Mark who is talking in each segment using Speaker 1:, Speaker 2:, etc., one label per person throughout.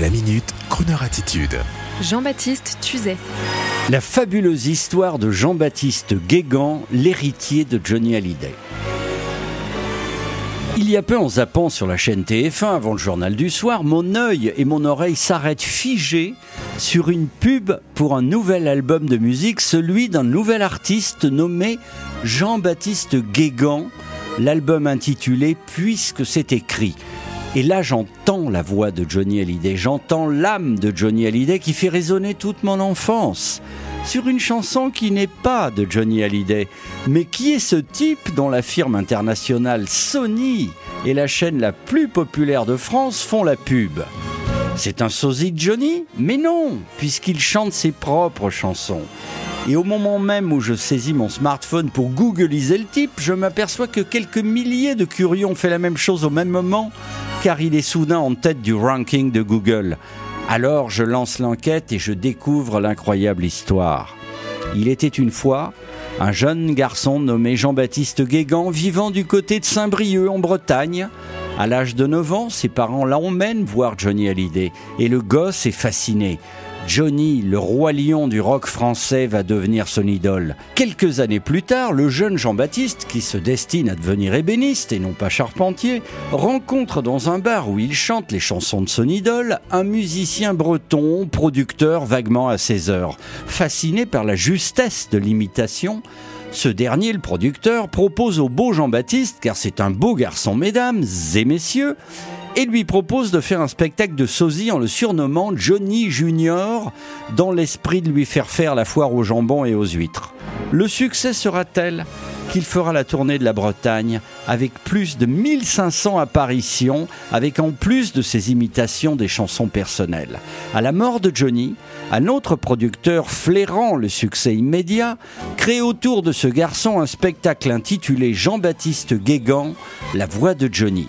Speaker 1: La minute, Kroneur attitude.
Speaker 2: Jean-Baptiste Tuzet.
Speaker 3: La fabuleuse histoire de Jean-Baptiste Guégan, l'héritier de Johnny Hallyday. Il y a peu en zappant sur la chaîne TF1 avant le journal du soir, mon œil et mon oreille s'arrêtent figés sur une pub pour un nouvel album de musique, celui d'un nouvel artiste nommé Jean-Baptiste Guégan, l'album intitulé Puisque c'est écrit. Et là, j'entends la voix de Johnny Hallyday, j'entends l'âme de Johnny Hallyday qui fait résonner toute mon enfance sur une chanson qui n'est pas de Johnny Hallyday, mais qui est ce type dont la firme internationale Sony et la chaîne la plus populaire de France font la pub? C'est un sosie de Johnny? Mais non, puisqu'il chante ses propres chansons. Et au moment même où je saisis mon smartphone pour googliser le type, je m'aperçois que quelques milliers de curieux ont fait la même chose au même moment car il est soudain en tête du ranking de Google. Alors je lance l'enquête et je découvre l'incroyable histoire. Il était une fois un jeune garçon nommé Jean-Baptiste Guégan vivant du côté de Saint-Brieuc en Bretagne. À l'âge de 9 ans, ses parents l'emmènent voir Johnny Hallyday et le gosse est fasciné. Johnny, le roi lion du rock français, va devenir son idole. Quelques années plus tard, le jeune Jean-Baptiste, qui se destine à devenir ébéniste et non pas charpentier, rencontre dans un bar où il chante les chansons de son idole un musicien breton, producteur vaguement à ses heures. Fasciné par la justesse de l'imitation, ce dernier, le producteur, propose au beau Jean-Baptiste, car c'est un beau garçon, mesdames et messieurs, et lui propose de faire un spectacle de sosie en le surnommant Johnny Junior, dans l'esprit de lui faire faire la foire aux jambons et aux huîtres. Le succès sera tel qu'il fera la tournée de la Bretagne avec plus de 1500 apparitions, avec en plus de ses imitations des chansons personnelles? À la mort de Johnny, un autre producteur flairant le succès immédiat crée autour de ce garçon un spectacle intitulé Jean-Baptiste Guégan, La voix de Johnny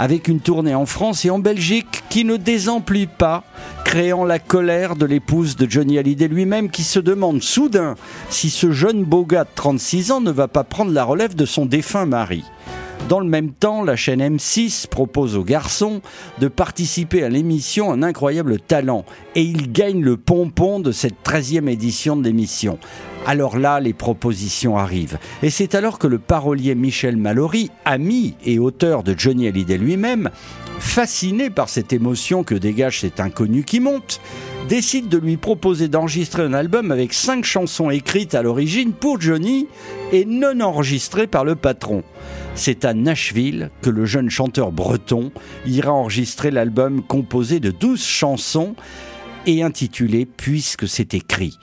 Speaker 3: avec une tournée en France et en Belgique qui ne désemplit pas, créant la colère de l'épouse de Johnny Hallyday lui-même qui se demande soudain si ce jeune beau gars de 36 ans ne va pas prendre la relève de son défunt mari. Dans le même temps, la chaîne M6 propose aux garçons de participer à l'émission Un incroyable talent et ils gagnent le pompon de cette 13e édition de l'émission. Alors là, les propositions arrivent. Et c'est alors que le parolier Michel Mallory, ami et auteur de Johnny Hallyday lui-même, fasciné par cette émotion que dégage cet inconnu qui monte, décide de lui proposer d'enregistrer un album avec cinq chansons écrites à l'origine pour Johnny et non enregistrées par le patron. C'est à Nashville que le jeune chanteur breton ira enregistrer l'album composé de douze chansons et intitulé Puisque c'est écrit.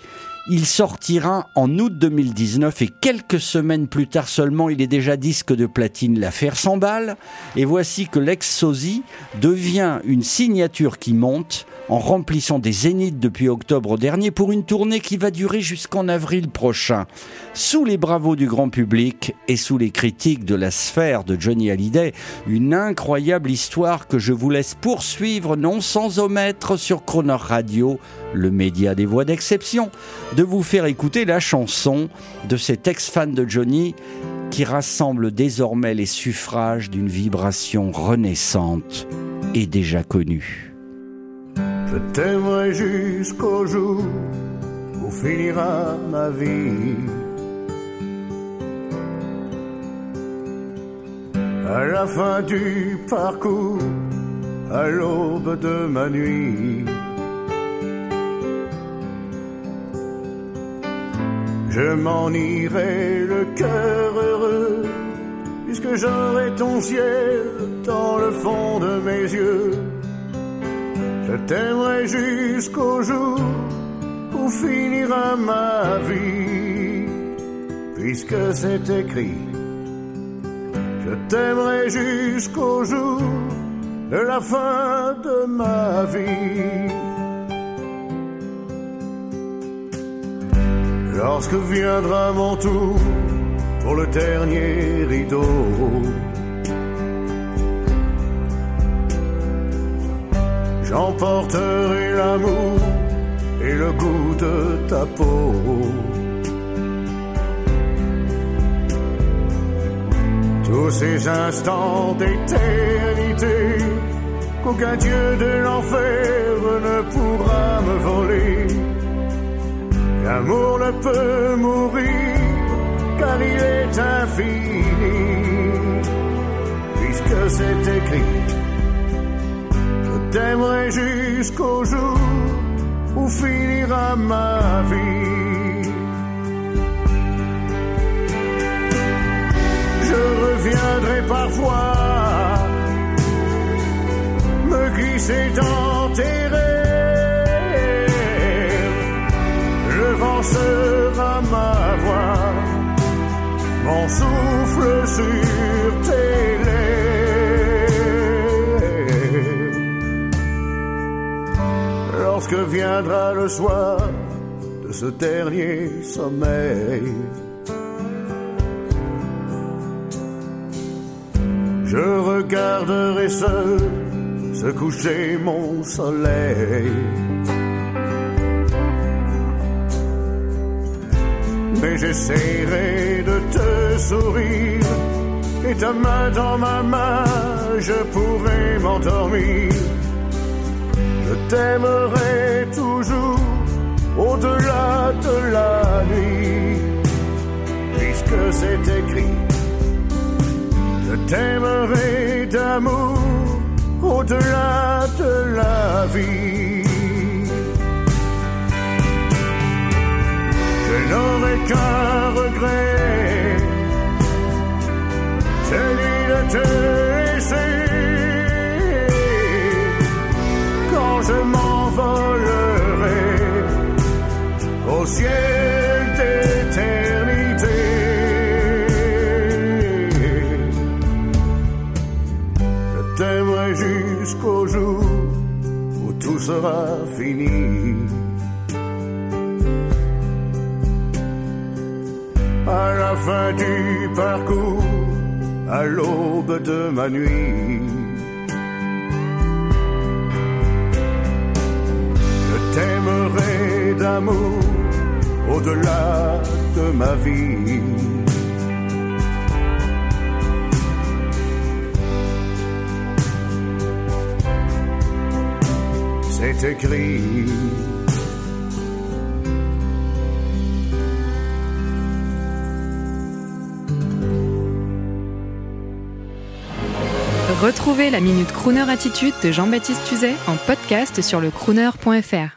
Speaker 3: Il sortira en août 2019 et quelques semaines plus tard seulement, il est déjà disque de platine. L'affaire s'emballe et voici que l'ex-sosie devient une signature qui monte en remplissant des zéniths depuis octobre dernier pour une tournée qui va durer jusqu'en avril prochain. Sous les bravos du grand public et sous les critiques de la sphère de Johnny Hallyday, une incroyable histoire que je vous laisse poursuivre non sans omettre sur Croner Radio, le média des voix d'exception, de vous faire écouter la chanson de cet ex-fan de Johnny qui rassemble désormais les suffrages d'une vibration renaissante et déjà connue.
Speaker 4: Je t'aimerai jusqu'au jour où finira ma vie. À la fin du parcours, à l'aube de ma nuit. Je m'en irai le cœur heureux, puisque j'aurai ton ciel dans le fond de mes yeux t'aimerai jusqu'au jour où finira ma vie, puisque c'est écrit. Je t'aimerai jusqu'au jour de la fin de ma vie. Lorsque viendra mon tour pour le dernier rideau, J'emporterai l'amour et le goût de ta peau. Tous ces instants d'éternité qu'aucun dieu de l'enfer ne pourra me voler. L'amour ne peut mourir car il est infini, puisque c'est écrit. T'aimerai jusqu'au jour où finira ma vie. Je reviendrai parfois me glisser dans tes rêves. Le vent sera ma voix, mon souffle sur tes viendra le soir de ce dernier sommeil, je regarderai seul se coucher mon soleil. Mais j'essaierai de te sourire et ta main dans ma main, je pourrai m'endormir. Je t'aimerai toujours au-delà de la nuit, puisque c'est écrit. Je t'aimerai d'amour au-delà de la vie. Je n'aurai qu'un regret, celui de te au ciel d'éternité. Je t'aimerai jusqu'au jour où tout sera fini. À la fin du parcours, à l'aube de ma nuit. Au-delà de ma vie. C'est écrit.
Speaker 2: Retrouvez la Minute Crooner Attitude de Jean-Baptiste Tuzet en podcast sur le crooner.fr.